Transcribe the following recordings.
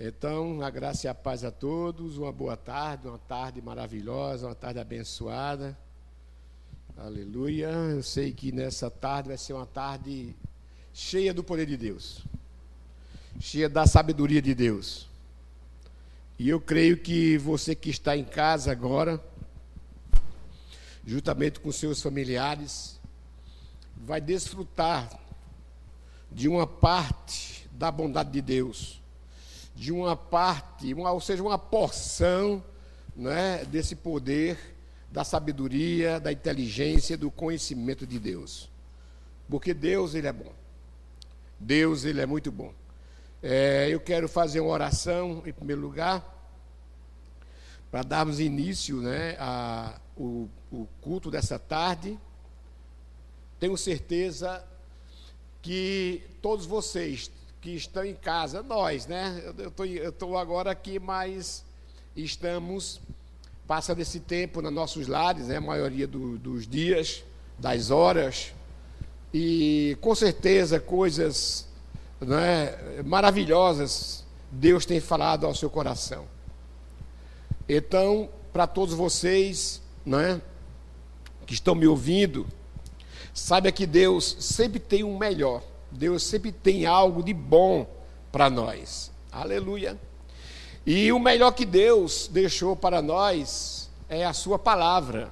Então, a graça e a paz a todos, uma boa tarde, uma tarde maravilhosa, uma tarde abençoada. Aleluia. Eu sei que nessa tarde vai ser uma tarde cheia do poder de Deus, cheia da sabedoria de Deus. E eu creio que você que está em casa agora, juntamente com seus familiares, vai desfrutar de uma parte da bondade de Deus de uma parte, uma, ou seja, uma porção né, desse poder, da sabedoria, da inteligência, do conhecimento de Deus. Porque Deus, Ele é bom. Deus, Ele é muito bom. É, eu quero fazer uma oração, em primeiro lugar, para darmos início né, a, o, o culto dessa tarde. Tenho certeza que todos vocês que estão em casa, nós, né? Eu estou agora aqui, mas estamos passando esse tempo nos nossos lares, né? A maioria do, dos dias, das horas, e com certeza coisas né, maravilhosas Deus tem falado ao seu coração. Então, para todos vocês, né, que estão me ouvindo, saiba que Deus sempre tem um melhor. Deus sempre tem algo de bom para nós. Aleluia. E o melhor que Deus deixou para nós é a Sua palavra.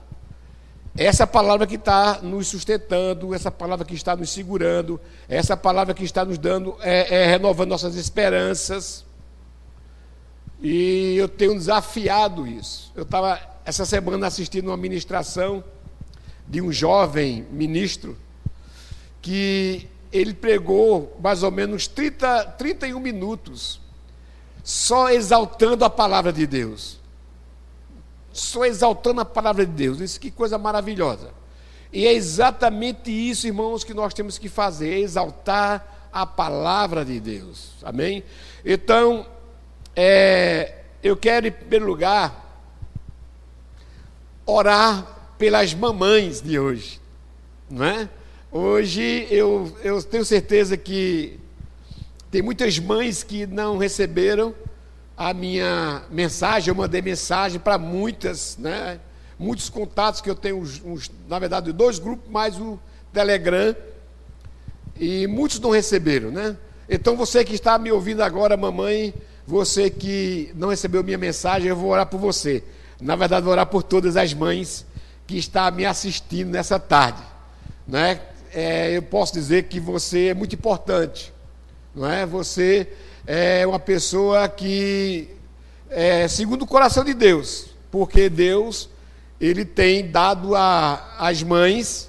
Essa palavra que está nos sustentando, essa palavra que está nos segurando, essa palavra que está nos dando, é, é renovando nossas esperanças. E eu tenho desafiado isso. Eu estava essa semana assistindo uma ministração de um jovem ministro que ele pregou mais ou menos 30, 31 minutos, só exaltando a palavra de Deus. Só exaltando a palavra de Deus. Isso que coisa maravilhosa. E é exatamente isso, irmãos, que nós temos que fazer: exaltar a palavra de Deus. Amém? Então, é, eu quero, em primeiro lugar, orar pelas mamães de hoje, não é? Hoje eu, eu tenho certeza que tem muitas mães que não receberam a minha mensagem, eu mandei mensagem para muitas, né? Muitos contatos que eu tenho, uns, na verdade, dois grupos, mais o Telegram, e muitos não receberam, né? Então você que está me ouvindo agora, mamãe, você que não recebeu minha mensagem, eu vou orar por você. Na verdade, vou orar por todas as mães que estão me assistindo nessa tarde, né? É, eu posso dizer que você é muito importante, não é? Você é uma pessoa que é segundo o coração de Deus, porque Deus ele tem dado às mães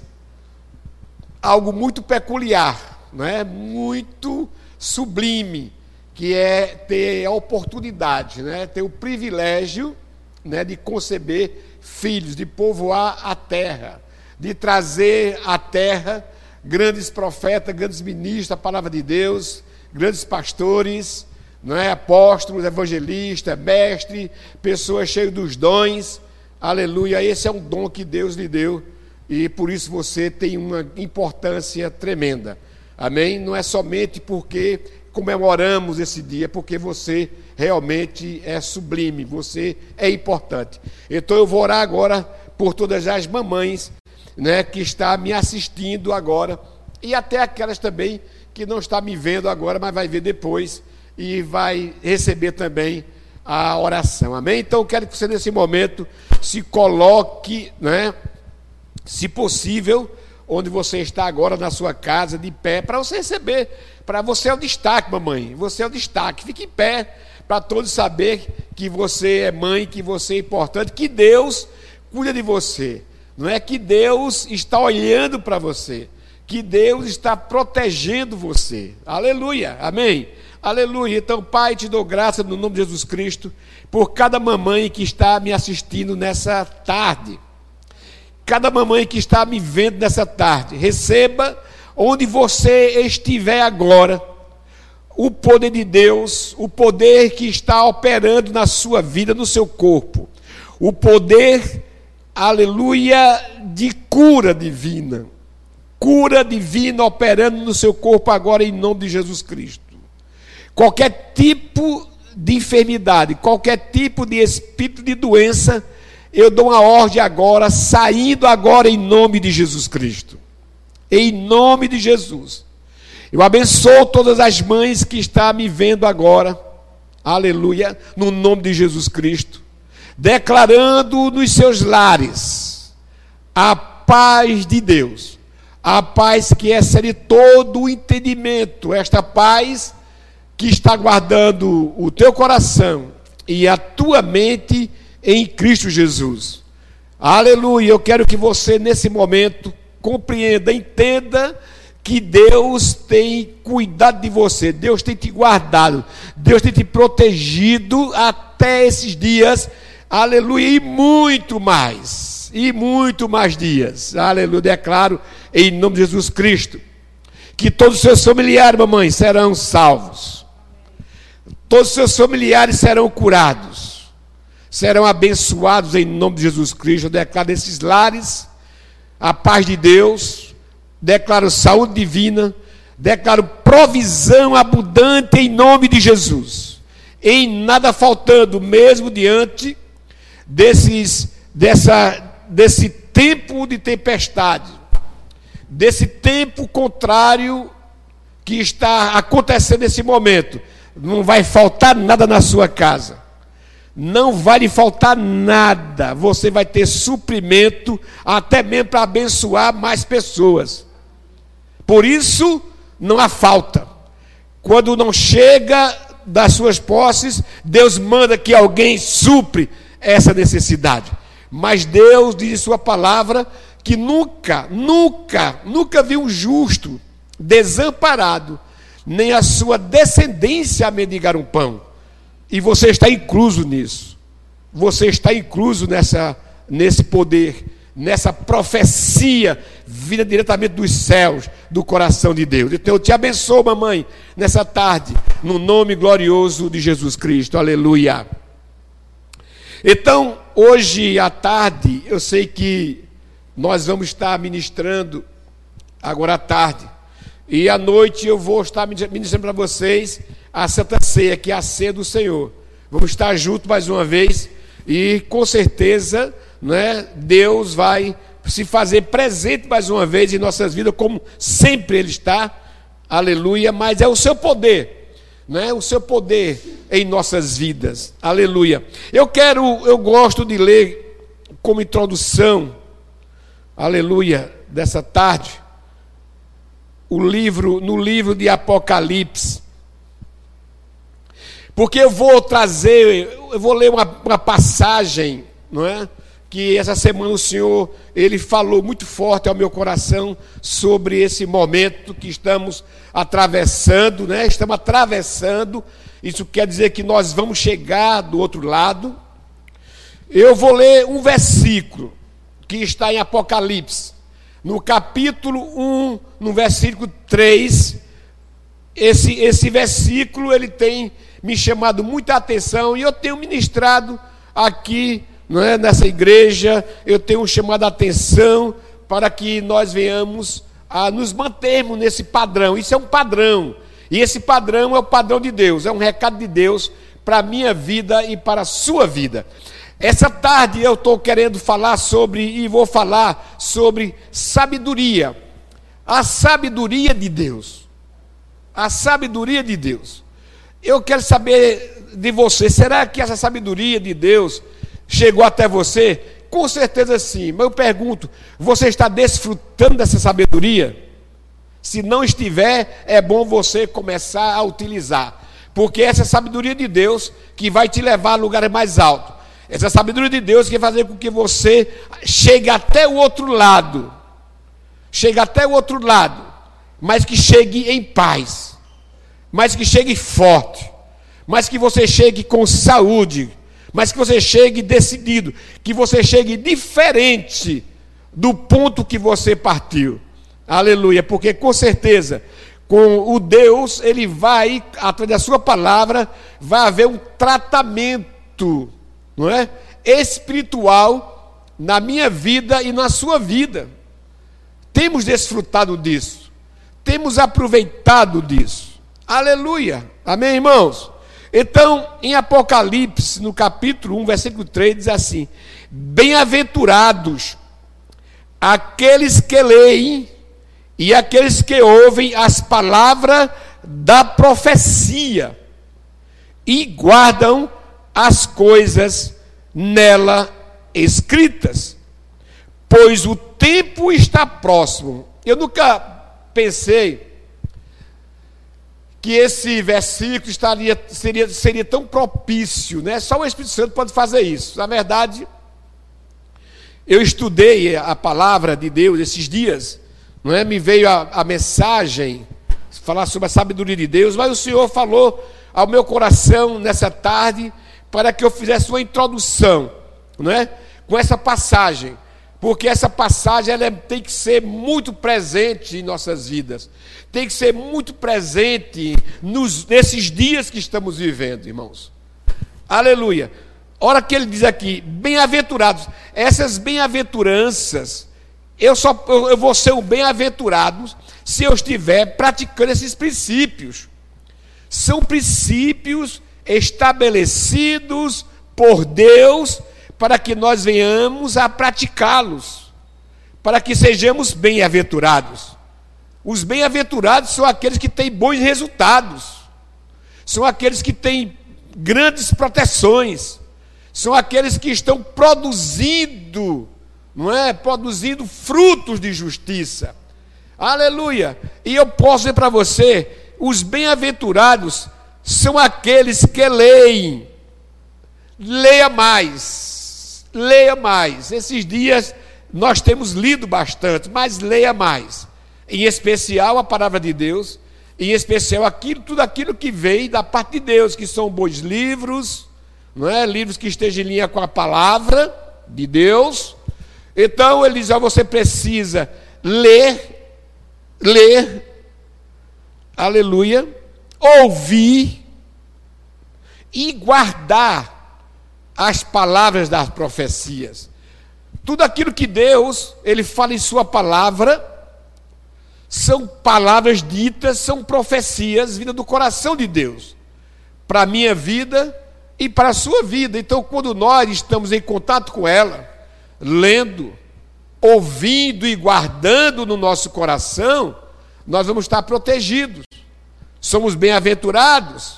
algo muito peculiar, não é? Muito sublime, que é ter a oportunidade, né? Ter o privilégio, né, de conceber filhos, de povoar a terra, de trazer à terra grandes profetas, grandes ministros da palavra de Deus, grandes pastores, não é? apóstolos, evangelistas, mestres, pessoas cheias dos dons. Aleluia, esse é um dom que Deus lhe deu e por isso você tem uma importância tremenda. Amém? Não é somente porque comemoramos esse dia, é porque você realmente é sublime, você é importante. Então eu vou orar agora por todas as mamães né, que está me assistindo agora, e até aquelas também que não está me vendo agora, mas vai ver depois e vai receber também a oração. Amém? Então eu quero que você nesse momento se coloque, né, se possível, onde você está agora na sua casa de pé, para você receber. Para você é o destaque, mamãe. Você é o destaque. Fique em pé para todos saber que você é mãe, que você é importante, que Deus cuida de você. Não é que Deus está olhando para você, que Deus está protegendo você. Aleluia, amém. Aleluia. Então, Pai, te dou graça no nome de Jesus Cristo por cada mamãe que está me assistindo nessa tarde. Cada mamãe que está me vendo nessa tarde, receba onde você estiver agora o poder de Deus, o poder que está operando na sua vida, no seu corpo, o poder aleluia, de cura divina. Cura divina operando no seu corpo agora em nome de Jesus Cristo. Qualquer tipo de enfermidade, qualquer tipo de espírito de doença, eu dou uma ordem agora, saindo agora em nome de Jesus Cristo. Em nome de Jesus. Eu abençoo todas as mães que estão me vendo agora. Aleluia, no nome de Jesus Cristo. Declarando nos seus lares a paz de Deus. A paz que excede todo o entendimento. Esta paz que está guardando o teu coração e a tua mente em Cristo Jesus. Aleluia. Eu quero que você, nesse momento, compreenda, entenda que Deus tem cuidado de você, Deus tem te guardado, Deus tem te protegido até esses dias, aleluia, e muito mais, e muito mais dias, aleluia, declaro em nome de Jesus Cristo, que todos os seus familiares, mamãe, serão salvos, Todos os seus familiares serão curados, serão abençoados em nome de Jesus Cristo. Eu declaro esses lares a paz de Deus, declaro saúde divina, declaro provisão abundante em nome de Jesus. Em nada faltando, mesmo diante desses, dessa, desse tempo de tempestade, desse tempo contrário que está acontecendo nesse momento não vai faltar nada na sua casa. Não vai lhe faltar nada. Você vai ter suprimento, até mesmo para abençoar mais pessoas. Por isso, não há falta. Quando não chega das suas posses, Deus manda que alguém supre essa necessidade. Mas Deus diz em Sua palavra que nunca, nunca, nunca viu um justo desamparado nem a sua descendência a mendigar um pão. E você está incluso nisso. Você está incluso nessa, nesse poder, nessa profecia vinda diretamente dos céus, do coração de Deus. Então eu te abençoo, mamãe, nessa tarde, no nome glorioso de Jesus Cristo. Aleluia. Então, hoje à tarde, eu sei que nós vamos estar ministrando agora à tarde e à noite eu vou estar ministrando para vocês a Santa Ceia, que é a ceia do Senhor. Vamos estar juntos mais uma vez e com certeza né, Deus vai se fazer presente mais uma vez em nossas vidas, como sempre Ele está. Aleluia. Mas é o seu poder, né, o seu poder em nossas vidas. Aleluia. Eu quero, eu gosto de ler como introdução, aleluia, dessa tarde o livro, no livro de Apocalipse. Porque eu vou trazer, eu vou ler uma, uma passagem, não é? Que essa semana o Senhor, ele falou muito forte ao meu coração sobre esse momento que estamos atravessando, né? Estamos atravessando. Isso quer dizer que nós vamos chegar do outro lado. Eu vou ler um versículo que está em Apocalipse no capítulo 1, no versículo 3, esse, esse versículo ele tem me chamado muita atenção e eu tenho ministrado aqui não é, nessa igreja, eu tenho chamado a atenção para que nós venhamos a nos mantermos nesse padrão. Isso é um padrão. E esse padrão é o padrão de Deus, é um recado de Deus para a minha vida e para a sua vida. Essa tarde eu estou querendo falar sobre, e vou falar sobre sabedoria. A sabedoria de Deus. A sabedoria de Deus. Eu quero saber de você, será que essa sabedoria de Deus chegou até você? Com certeza sim, mas eu pergunto: você está desfrutando dessa sabedoria? Se não estiver, é bom você começar a utilizar, porque essa é a sabedoria de Deus que vai te levar a lugares mais altos. Essa sabedoria de Deus quer fazer com que você chegue até o outro lado. Chegue até o outro lado. Mas que chegue em paz. Mas que chegue forte. Mas que você chegue com saúde. Mas que você chegue decidido. Que você chegue diferente do ponto que você partiu. Aleluia. Porque com certeza com o Deus, ele vai, através da sua palavra, vai haver um tratamento não é? Espiritual na minha vida e na sua vida. Temos desfrutado disso. Temos aproveitado disso. Aleluia. Amém, irmãos? Então, em Apocalipse, no capítulo 1, versículo 3, diz assim: Bem-aventurados aqueles que leem e aqueles que ouvem as palavras da profecia e guardam as coisas nela escritas, pois o tempo está próximo. Eu nunca pensei que esse versículo estaria, seria, seria tão propício, né? Só o Espírito Santo pode fazer isso. Na verdade, eu estudei a palavra de Deus esses dias, não é? Me veio a, a mensagem falar sobre a sabedoria de Deus, mas o Senhor falou ao meu coração nessa tarde para que eu fizesse uma introdução, não é? Com essa passagem porque essa passagem ela é, tem que ser muito presente em nossas vidas, tem que ser muito presente nos, nesses dias que estamos vivendo, irmãos. Aleluia. Ora que ele diz aqui, bem-aventurados, essas bem-aventuranças, eu só eu vou ser um bem-aventurado se eu estiver praticando esses princípios. São princípios estabelecidos por Deus para que nós venhamos a praticá-los, para que sejamos bem-aventurados. Os bem-aventurados são aqueles que têm bons resultados, são aqueles que têm grandes proteções, são aqueles que estão produzindo, não é? Produzindo frutos de justiça. Aleluia! E eu posso dizer para você: os bem-aventurados são aqueles que leem. Leia mais leia mais. Esses dias nós temos lido bastante, mas leia mais. Em especial a palavra de Deus, em especial aquilo, tudo aquilo que vem da parte de Deus, que são bons livros, não é? Livros que estejam em linha com a palavra de Deus. Então ele você precisa ler, ler, aleluia, ouvir e guardar as palavras das profecias. Tudo aquilo que Deus, ele fala em sua palavra, são palavras ditas, são profecias vindas do coração de Deus, para a minha vida e para a sua vida. Então, quando nós estamos em contato com ela, lendo, ouvindo e guardando no nosso coração, nós vamos estar protegidos. Somos bem-aventurados,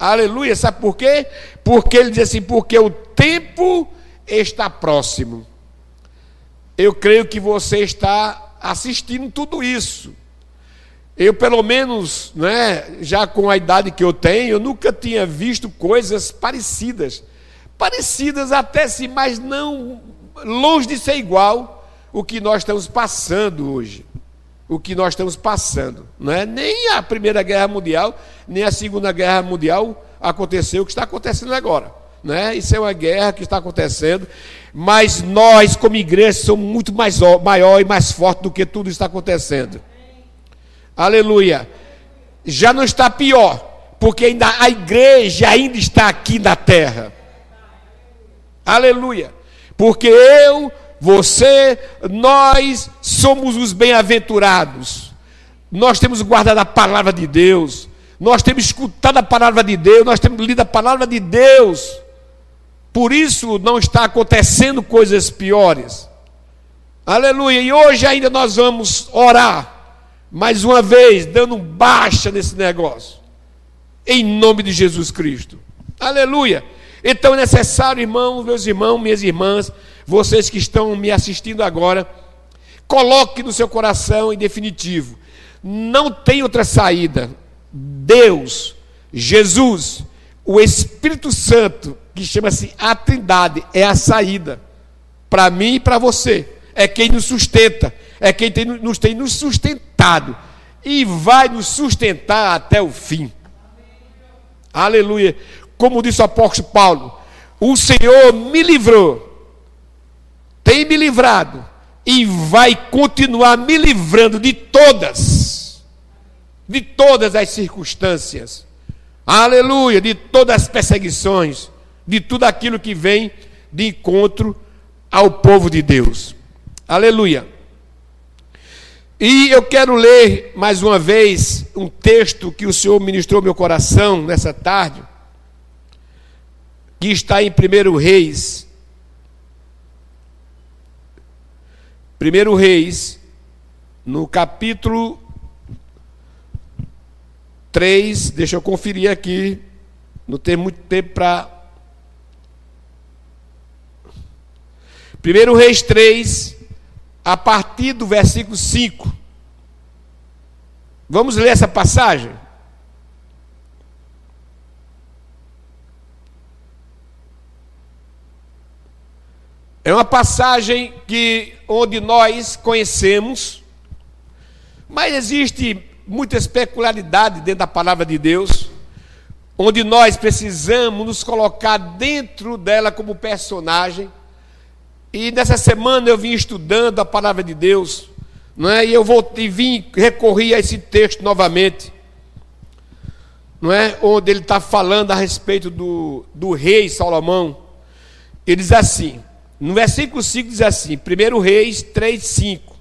Aleluia. Sabe por quê? Porque ele diz assim: porque o tempo está próximo. Eu creio que você está assistindo tudo isso. Eu, pelo menos, né, já com a idade que eu tenho, eu nunca tinha visto coisas parecidas. Parecidas até sim, mas não longe de ser igual o que nós estamos passando hoje o que nós estamos passando. Não é? Nem a Primeira Guerra Mundial, nem a Segunda Guerra Mundial aconteceu o que está acontecendo agora. Não é? Isso é uma guerra que está acontecendo, mas nós, como igreja, somos muito mais, maior e mais forte do que tudo está acontecendo. Aleluia. Já não está pior, porque ainda a igreja ainda está aqui na terra. Aleluia. Porque eu você, nós somos os bem-aventurados. Nós temos guardado a palavra de Deus. Nós temos escutado a palavra de Deus. Nós temos lido a palavra de Deus. Por isso não está acontecendo coisas piores. Aleluia. E hoje ainda nós vamos orar. Mais uma vez, dando baixa nesse negócio. Em nome de Jesus Cristo. Aleluia. Então é necessário, irmãos, meus irmãos, minhas irmãs, vocês que estão me assistindo agora, coloque no seu coração em definitivo: não tem outra saída. Deus, Jesus, o Espírito Santo, que chama-se a Trindade, é a saída para mim e para você. É quem nos sustenta, é quem tem, nos tem nos sustentado e vai nos sustentar até o fim. Aleluia. Como disse o apóstolo Paulo, o Senhor me livrou tem me livrado e vai continuar me livrando de todas, de todas as circunstâncias, aleluia, de todas as perseguições, de tudo aquilo que vem de encontro ao povo de Deus, aleluia. E eu quero ler mais uma vez um texto que o Senhor ministrou meu coração nessa tarde, que está em 1 Reis. 1 Reis, no capítulo 3, deixa eu conferir aqui, não tem muito tempo para. 1 Reis 3, a partir do versículo 5. Vamos ler essa passagem? É uma passagem que onde nós conhecemos, mas existe muita especularidade dentro da palavra de Deus, onde nós precisamos nos colocar dentro dela como personagem. E nessa semana eu vim estudando a palavra de Deus, não é? E eu voltei, vim recorrer a esse texto novamente, não é? Onde ele está falando a respeito do, do rei Salomão. Ele diz assim: no versículo 5 diz assim, 1 Reis 3, 5,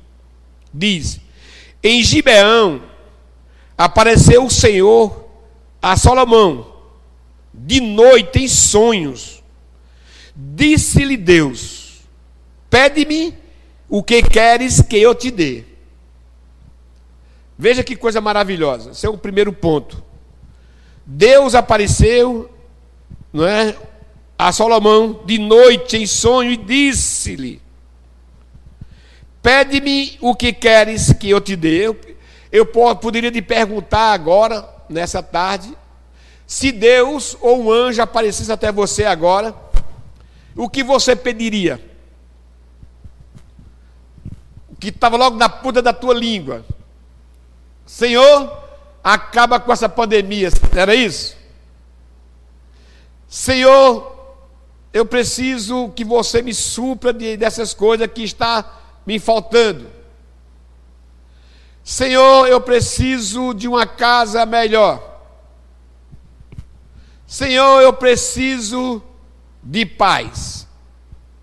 diz, em Gibeão apareceu o Senhor a Salomão, de noite em sonhos, disse-lhe Deus, pede-me o que queres que eu te dê. Veja que coisa maravilhosa, esse é o primeiro ponto. Deus apareceu, não é? A Salomão de noite em sonho e disse-lhe: Pede-me o que queres que eu te dê. Eu, poderia te perguntar agora, nessa tarde, se Deus ou um anjo aparecesse até você agora, o que você pediria? O que estava logo na ponta da tua língua. Senhor, acaba com essa pandemia. Era isso? Senhor, eu preciso que você me supra de, dessas coisas que está me faltando. Senhor, eu preciso de uma casa melhor. Senhor, eu preciso de paz.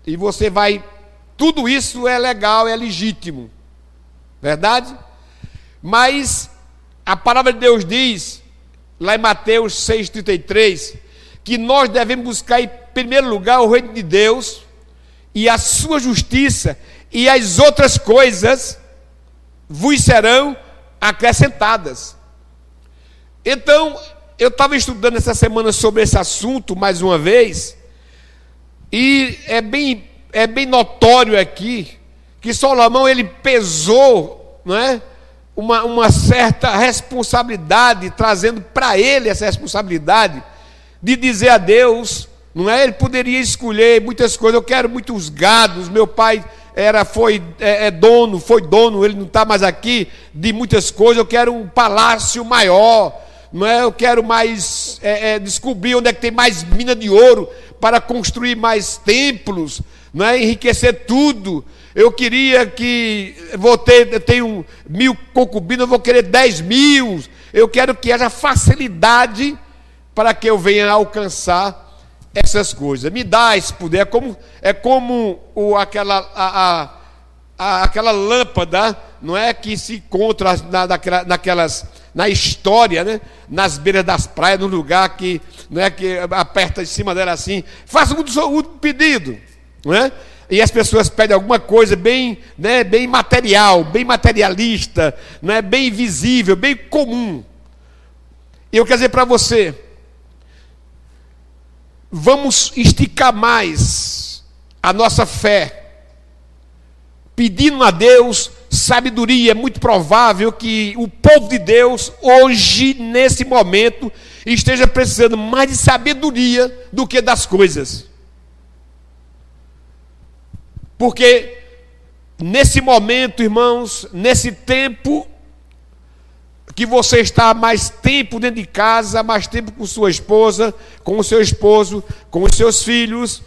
E você vai, tudo isso é legal, é legítimo, verdade? Mas a palavra de Deus diz, lá em Mateus 6,33, que nós devemos buscar em primeiro lugar o reino de Deus e a sua justiça, e as outras coisas vos serão acrescentadas. Então, eu estava estudando essa semana sobre esse assunto mais uma vez, e é bem, é bem notório aqui que Salomão ele pesou, não é? Uma, uma certa responsabilidade, trazendo para ele essa responsabilidade de dizer a Deus, não é? Ele poderia escolher muitas coisas. Eu quero muitos gados. Meu pai era, foi é, é dono, foi dono. Ele não está mais aqui de muitas coisas. Eu quero um palácio maior. Não é? Eu quero mais é, é, descobrir onde é que tem mais mina de ouro para construir mais templos, não é? Enriquecer tudo. Eu queria que vou ter, eu tenho mil concubinas, eu vou querer dez mil. Eu quero que haja facilidade para que eu venha alcançar essas coisas. Me dá esse poder. É como, é como o, aquela, a, a, a, aquela lâmpada, não é? Que se encontra na, naquela, naquelas, na história, né? Nas beiras das praias, no lugar que, não é? Que aperta em cima dela assim. Faça um, um pedido, não é? e as pessoas pedem alguma coisa bem, né, bem material, bem materialista, é bem visível, bem comum. Eu quero dizer para você, vamos esticar mais a nossa fé, pedindo a Deus sabedoria. É muito provável que o povo de Deus, hoje, nesse momento, esteja precisando mais de sabedoria do que das coisas. Porque nesse momento, irmãos, nesse tempo, que você está mais tempo dentro de casa, mais tempo com sua esposa, com o seu esposo, com os seus filhos,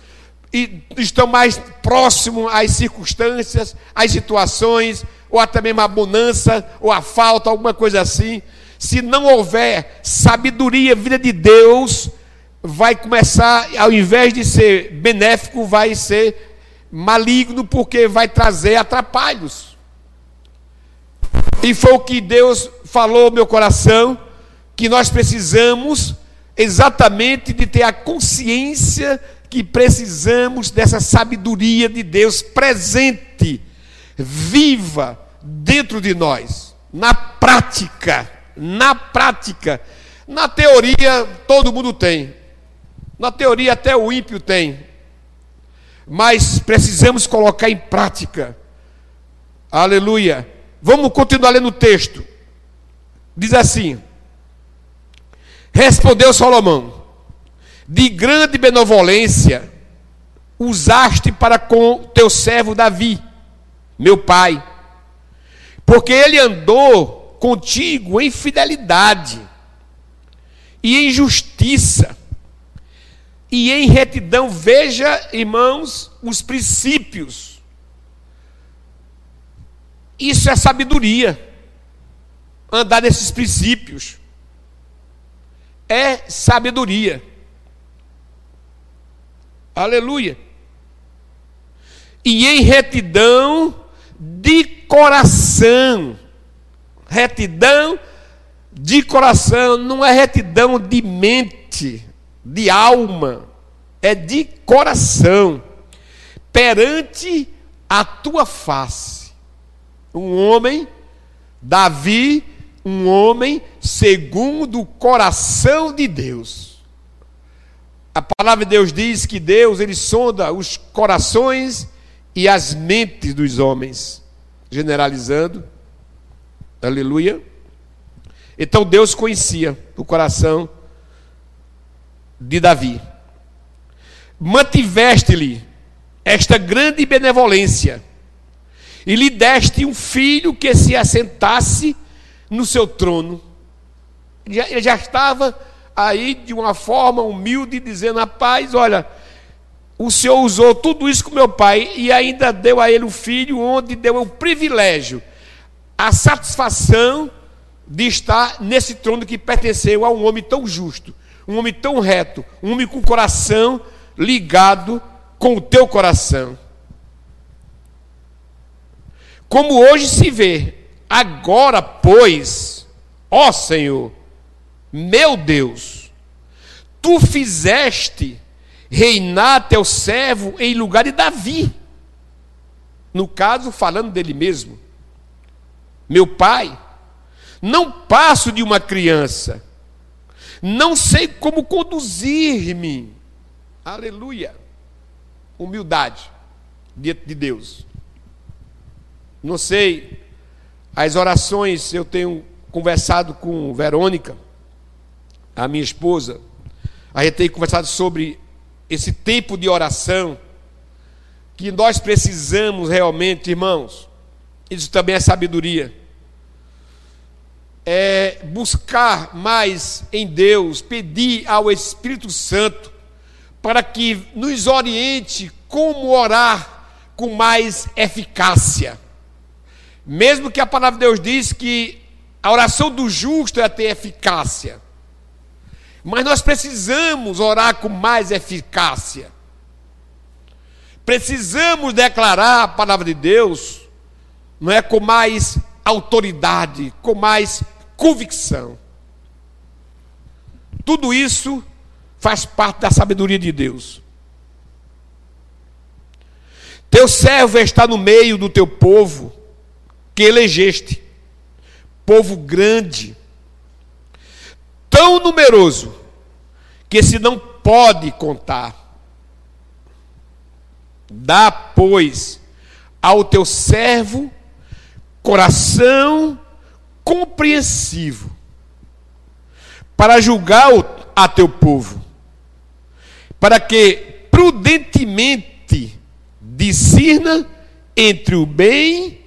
e estão mais próximos às circunstâncias, às situações, ou até mesmo a bonança, ou a falta, alguma coisa assim. Se não houver sabedoria, vida de Deus, vai começar, ao invés de ser benéfico, vai ser maligno, porque vai trazer atrapalhos. E foi o que Deus falou meu coração, que nós precisamos exatamente de ter a consciência que precisamos dessa sabedoria de Deus presente, viva dentro de nós, na prática, na prática. Na teoria todo mundo tem. Na teoria até o ímpio tem. Mas precisamos colocar em prática. Aleluia. Vamos continuar lendo o texto. Diz assim: Respondeu Salomão: De grande benevolência usaste para com teu servo Davi, meu pai, porque ele andou contigo em fidelidade e em justiça e em retidão. Veja, irmãos, os princípios. Isso é sabedoria. Andar nesses princípios é sabedoria. Aleluia. E em retidão de coração. Retidão de coração não é retidão de mente, de alma, é de coração. Perante a tua face. Um homem, Davi, um homem segundo o coração de Deus. A palavra de Deus diz que Deus ele sonda os corações e as mentes dos homens, generalizando. Aleluia. Então Deus conhecia o coração de Davi. Mantiveste-lhe esta grande benevolência e lhe deste um filho que se assentasse no seu trono. Ele já estava aí de uma forma humilde, dizendo: Rapaz, olha, o Senhor usou tudo isso com meu pai e ainda deu a ele um filho, onde deu o privilégio, a satisfação de estar nesse trono que pertenceu a um homem tão justo, um homem tão reto, um homem com o coração ligado com o teu coração. Como hoje se vê, Agora, pois, ó Senhor, meu Deus, tu fizeste reinar teu servo em lugar de Davi. No caso, falando dele mesmo. Meu pai, não passo de uma criança, não sei como conduzir-me. Aleluia. Humildade diante de Deus. Não sei as orações, eu tenho conversado com Verônica, a minha esposa, a gente tem conversado sobre esse tempo de oração que nós precisamos realmente, irmãos. Isso também é sabedoria. É buscar mais em Deus, pedir ao Espírito Santo para que nos oriente como orar com mais eficácia. Mesmo que a palavra de Deus diz que a oração do justo é ter eficácia. Mas nós precisamos orar com mais eficácia. Precisamos declarar a palavra de Deus, não é com mais autoridade, com mais convicção. Tudo isso faz parte da sabedoria de Deus. Teu servo está no meio do teu povo que elegeste, povo grande, tão numeroso, que se não pode contar. Dá, pois, ao teu servo coração compreensivo, para julgar a teu povo, para que prudentemente discirna entre o bem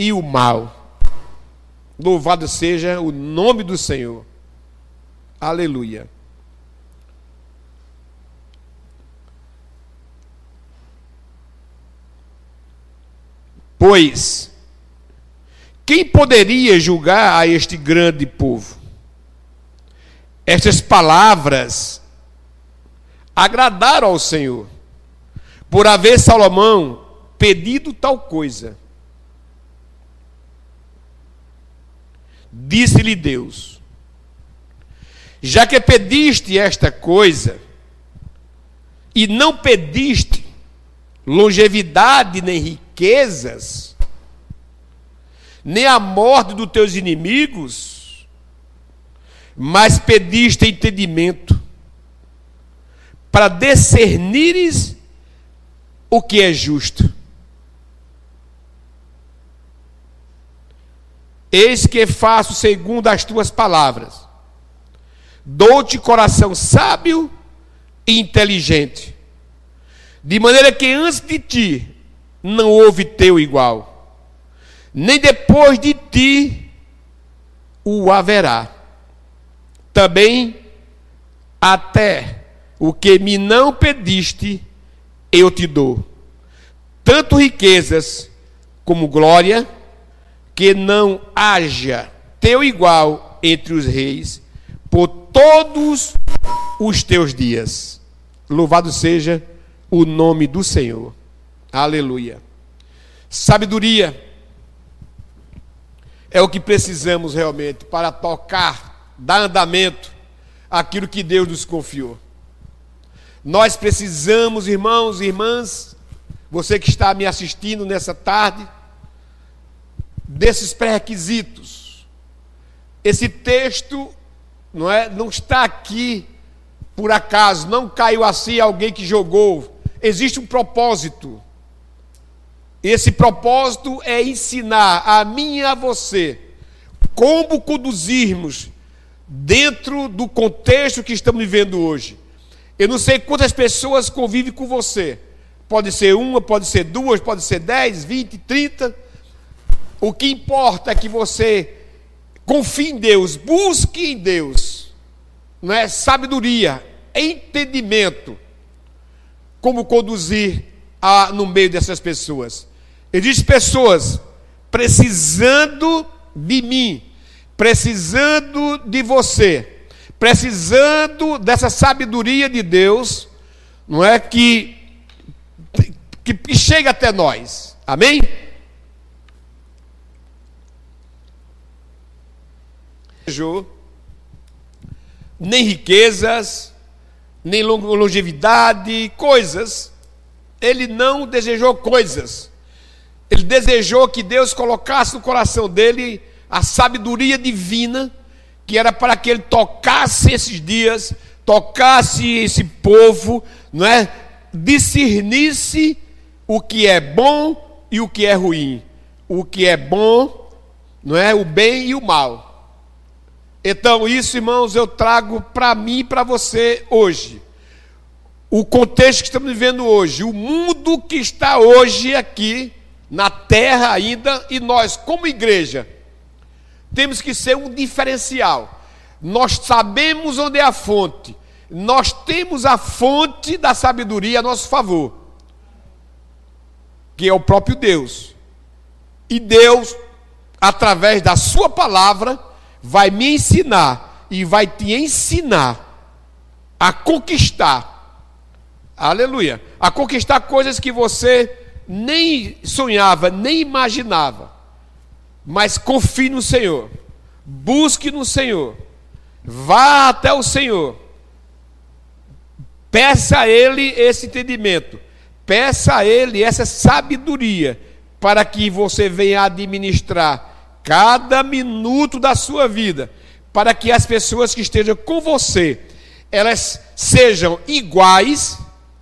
e o mal. Louvado seja o nome do Senhor. Aleluia. Pois, quem poderia julgar a este grande povo? Estas palavras agradaram ao Senhor, por haver Salomão pedido tal coisa. Disse-lhe Deus: Já que pediste esta coisa, e não pediste longevidade nem riquezas, nem a morte dos teus inimigos, mas pediste entendimento para discernires o que é justo. Eis que faço segundo as tuas palavras. Dou-te coração sábio e inteligente, de maneira que antes de ti não houve teu igual, nem depois de ti o haverá. Também até o que me não pediste, eu te dou, tanto riquezas como glória que não haja teu igual entre os reis por todos os teus dias. Louvado seja o nome do Senhor. Aleluia. Sabedoria é o que precisamos realmente para tocar, dar andamento àquilo que Deus nos confiou. Nós precisamos, irmãos e irmãs, você que está me assistindo nessa tarde, desses pré-requisitos. Esse texto não é, não está aqui por acaso, não caiu assim alguém que jogou. Existe um propósito. Esse propósito é ensinar a mim e a você como conduzirmos dentro do contexto que estamos vivendo hoje. Eu não sei quantas pessoas convivem com você. Pode ser uma, pode ser duas, pode ser dez, vinte, trinta. O que importa é que você confie em Deus, busque em Deus, não é sabedoria, entendimento, como conduzir a, no meio dessas pessoas. Existem pessoas precisando de mim, precisando de você, precisando dessa sabedoria de Deus, não é que que, que chega até nós. Amém? Nem riquezas, nem longevidade, coisas. Ele não desejou coisas. Ele desejou que Deus colocasse no coração dele a sabedoria divina, que era para que ele tocasse esses dias, tocasse esse povo, não é? Discernisse o que é bom e o que é ruim, o que é bom, não é? O bem e o mal. Então, isso, irmãos, eu trago para mim e para você hoje. O contexto que estamos vivendo hoje, o mundo que está hoje aqui na terra ainda, e nós, como igreja, temos que ser um diferencial. Nós sabemos onde é a fonte, nós temos a fonte da sabedoria a nosso favor, que é o próprio Deus. E Deus, através da Sua palavra, vai me ensinar e vai te ensinar a conquistar. Aleluia. A conquistar coisas que você nem sonhava, nem imaginava. Mas confie no Senhor. Busque no Senhor. Vá até o Senhor. Peça a Ele esse entendimento. Peça a Ele essa sabedoria para que você venha administrar cada minuto da sua vida, para que as pessoas que estejam com você, elas sejam iguais,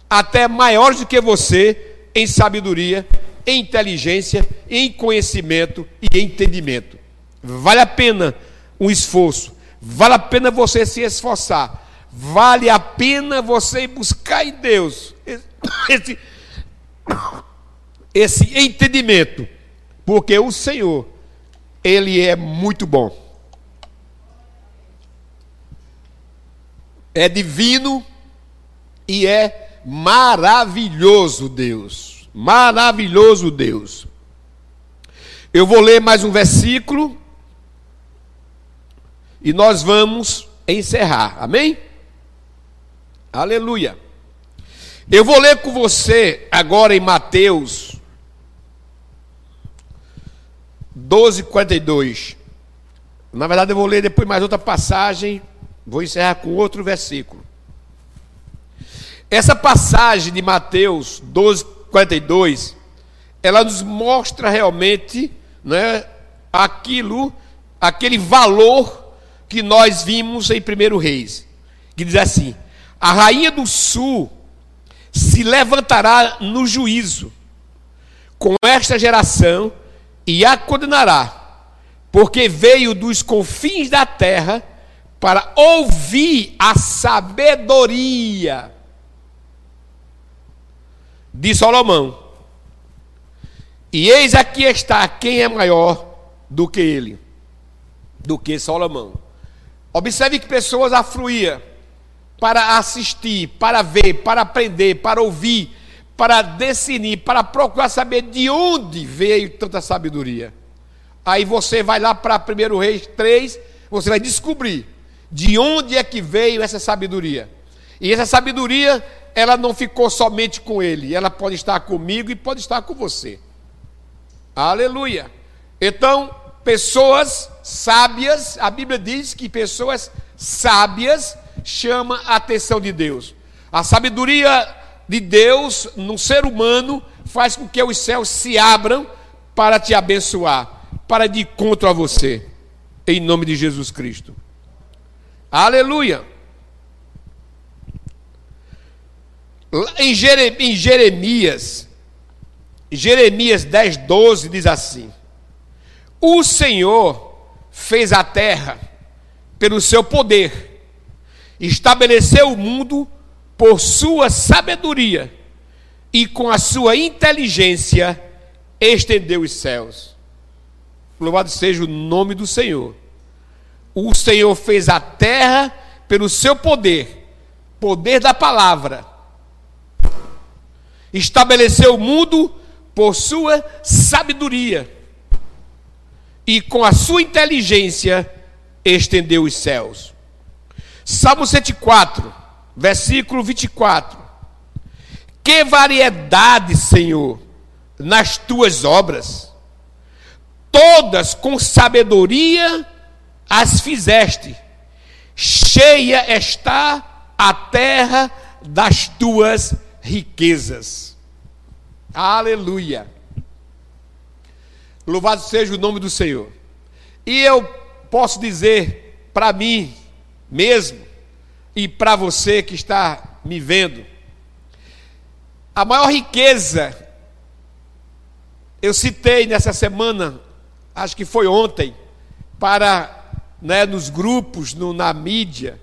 até maiores do que você, em sabedoria, em inteligência, em conhecimento e entendimento. Vale a pena um esforço, vale a pena você se esforçar, vale a pena você buscar em Deus esse, esse entendimento, porque o Senhor ele é muito bom. É divino e é maravilhoso Deus. Maravilhoso Deus. Eu vou ler mais um versículo e nós vamos encerrar. Amém? Aleluia. Eu vou ler com você agora em Mateus 12, 42. Na verdade, eu vou ler depois mais outra passagem, Vou encerrar com outro versículo. Essa passagem de Mateus 12, 42, ela nos mostra realmente né, aquilo, aquele valor que nós vimos em 1 Reis, que diz assim: a rainha do sul se levantará no juízo com esta geração e a condenará, porque veio dos confins da terra para ouvir a sabedoria de Salomão. E eis aqui está quem é maior do que ele, do que Salomão. Observe que pessoas afluíam para assistir, para ver, para aprender, para ouvir, para definir, para procurar saber de onde veio tanta sabedoria. Aí você vai lá para 1 Reis 3, você vai descobrir de onde é que veio essa sabedoria. E essa sabedoria, ela não ficou somente com ele, ela pode estar comigo e pode estar com você. Aleluia. Então, pessoas sábias, a Bíblia diz que pessoas sábias chama a atenção de Deus. A sabedoria de Deus no ser humano faz com que os céus se abram para te abençoar, para de encontro a você, em nome de Jesus Cristo. Aleluia. Em Jeremias, Jeremias 10, 12 diz assim: O Senhor fez a terra pelo seu poder, estabeleceu o mundo por sua sabedoria e com a sua inteligência estendeu os céus. Louvado seja o nome do Senhor. O Senhor fez a terra pelo seu poder, poder da palavra. Estabeleceu o mundo por sua sabedoria e com a sua inteligência estendeu os céus. Salmo 104, versículo 24. Que variedade, Senhor, nas tuas obras, todas com sabedoria as fizeste, cheia está a terra das tuas riquezas. Aleluia. Louvado seja o nome do Senhor. E eu posso dizer para mim mesmo e para você que está me vendo, a maior riqueza, eu citei nessa semana, acho que foi ontem, para né, nos grupos, no, na mídia,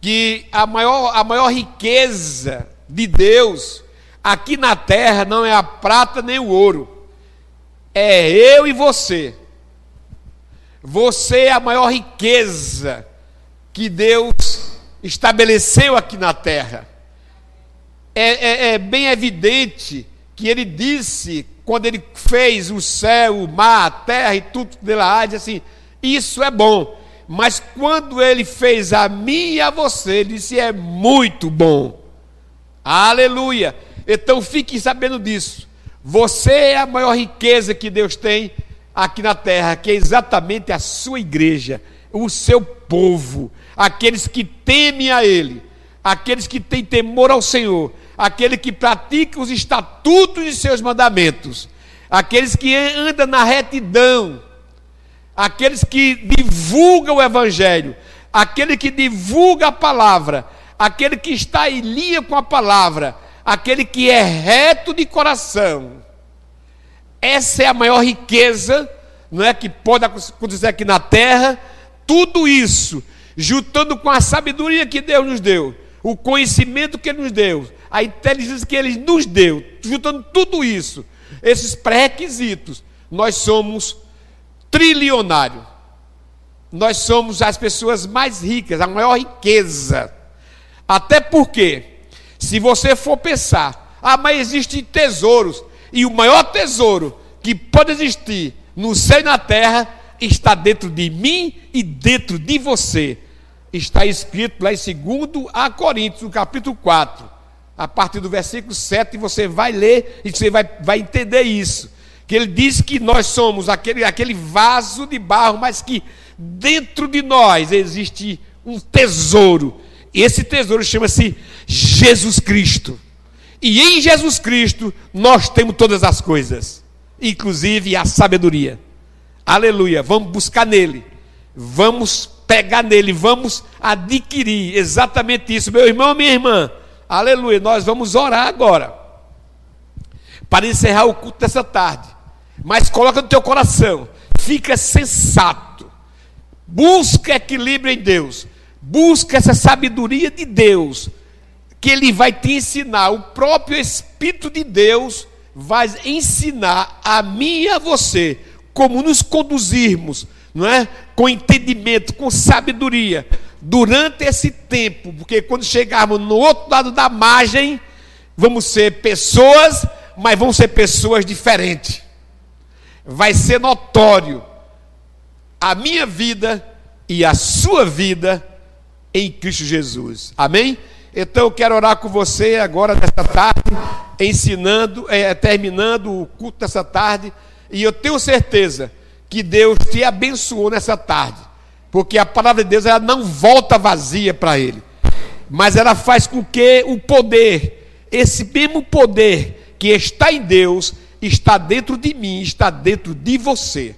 que a maior, a maior riqueza de Deus aqui na terra não é a prata nem o ouro, é eu e você. Você é a maior riqueza que Deus estabeleceu aqui na terra. É, é, é, bem evidente que ele disse, quando ele fez o céu, o mar, a terra e tudo dela há, assim: Isso é bom. Mas quando ele fez a mim e a você, ele disse: É muito bom. Aleluia. Então fique sabendo disso. Você é a maior riqueza que Deus tem aqui na terra, que é exatamente a sua igreja, o seu povo, aqueles que temem a Ele, aqueles que têm temor ao Senhor, aquele que pratica os estatutos e seus mandamentos, aqueles que andam na retidão, aqueles que divulgam o Evangelho, aquele que divulga a palavra, aquele que está em linha com a palavra, aquele que é reto de coração. Essa é a maior riqueza, não é que pode acontecer aqui na terra. Tudo isso, juntando com a sabedoria que Deus nos deu, o conhecimento que Ele nos deu, a inteligência que Ele nos deu, juntando tudo isso, esses pré-requisitos, nós somos trilionários. Nós somos as pessoas mais ricas, a maior riqueza. Até porque, se você for pensar, ah, mas existem tesouros, e o maior tesouro que pode existir no céu e na terra está dentro de mim e dentro de você. Está escrito lá em 2 a Coríntios, no capítulo 4, a partir do versículo 7, você vai ler e você vai, vai entender isso. Que ele diz que nós somos aquele, aquele vaso de barro, mas que dentro de nós existe um tesouro. E esse tesouro chama-se Jesus Cristo. E em Jesus Cristo nós temos todas as coisas, inclusive a sabedoria. Aleluia. Vamos buscar nele. Vamos pegar nele, vamos adquirir exatamente isso. Meu irmão, minha irmã. Aleluia. Nós vamos orar agora. Para encerrar o culto dessa tarde. Mas coloca no teu coração. Fica sensato. Busca equilíbrio em Deus. Busca essa sabedoria de Deus que ele vai te ensinar, o próprio Espírito de Deus vai ensinar a mim e a você como nos conduzirmos, não é? Com entendimento, com sabedoria durante esse tempo, porque quando chegarmos no outro lado da margem, vamos ser pessoas, mas vão ser pessoas diferentes. Vai ser notório a minha vida e a sua vida em Cristo Jesus. Amém? Então eu quero orar com você agora nesta tarde, ensinando, é, terminando o culto dessa tarde, e eu tenho certeza que Deus te abençoou nessa tarde, porque a palavra de Deus ela não volta vazia para ele, mas ela faz com que o poder, esse mesmo poder que está em Deus, está dentro de mim, está dentro de você.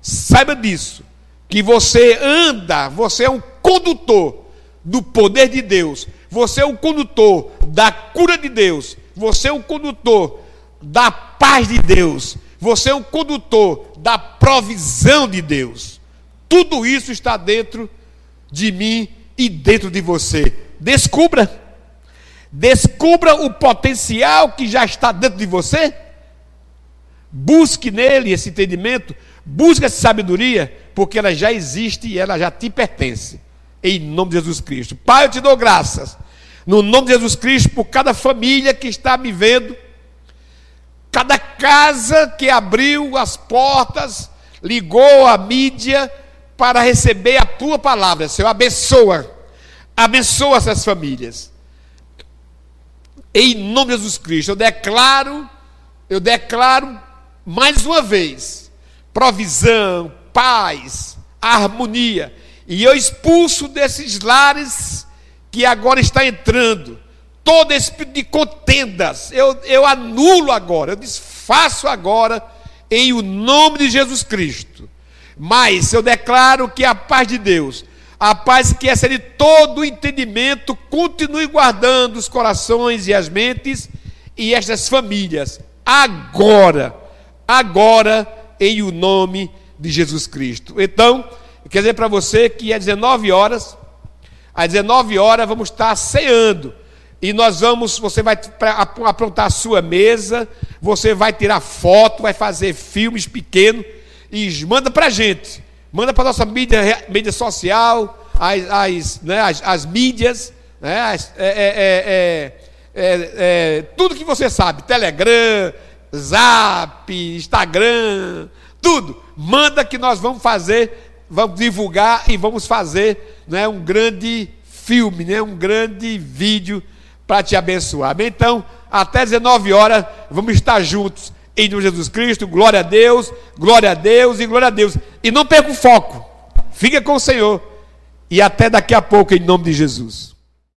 Saiba disso, que você anda, você é um condutor do poder de Deus você é o condutor da cura de Deus. Você é o condutor da paz de Deus. Você é o condutor da provisão de Deus. Tudo isso está dentro de mim e dentro de você. Descubra. Descubra o potencial que já está dentro de você. Busque nele esse entendimento. Busque essa sabedoria, porque ela já existe e ela já te pertence. Em nome de Jesus Cristo. Pai, eu te dou graças no nome de Jesus Cristo, por cada família que está me vendo, cada casa que abriu as portas, ligou a mídia para receber a tua palavra. Senhor, abençoa, abençoa essas famílias. Em nome de Jesus Cristo, eu declaro, eu declaro mais uma vez, provisão, paz, harmonia, e eu expulso desses lares que agora está entrando, todo espírito de contendas, eu, eu anulo agora, eu desfaço agora, em o nome de Jesus Cristo. Mas eu declaro que a paz de Deus, a paz que é de todo entendimento, continue guardando os corações e as mentes e estas famílias, agora, agora, em o nome de Jesus Cristo. Então, quer dizer para você que é 19 horas, às 19 horas vamos estar ceando. E nós vamos, você vai aprontar a sua mesa, você vai tirar foto, vai fazer filmes pequenos e manda para a gente. Manda para a nossa mídia, mídia social, as, as, né, as, as mídias, né, as, é é, é, é, é, tudo que você sabe, Telegram, Zap, Instagram, tudo. Manda que nós vamos fazer vamos divulgar e vamos fazer né, um grande filme, né, um grande vídeo para te abençoar. Então, até 19 horas, vamos estar juntos em nome de Jesus Cristo. Glória a Deus, glória a Deus e glória a Deus. E não perca o foco. Fica com o Senhor. E até daqui a pouco, em nome de Jesus.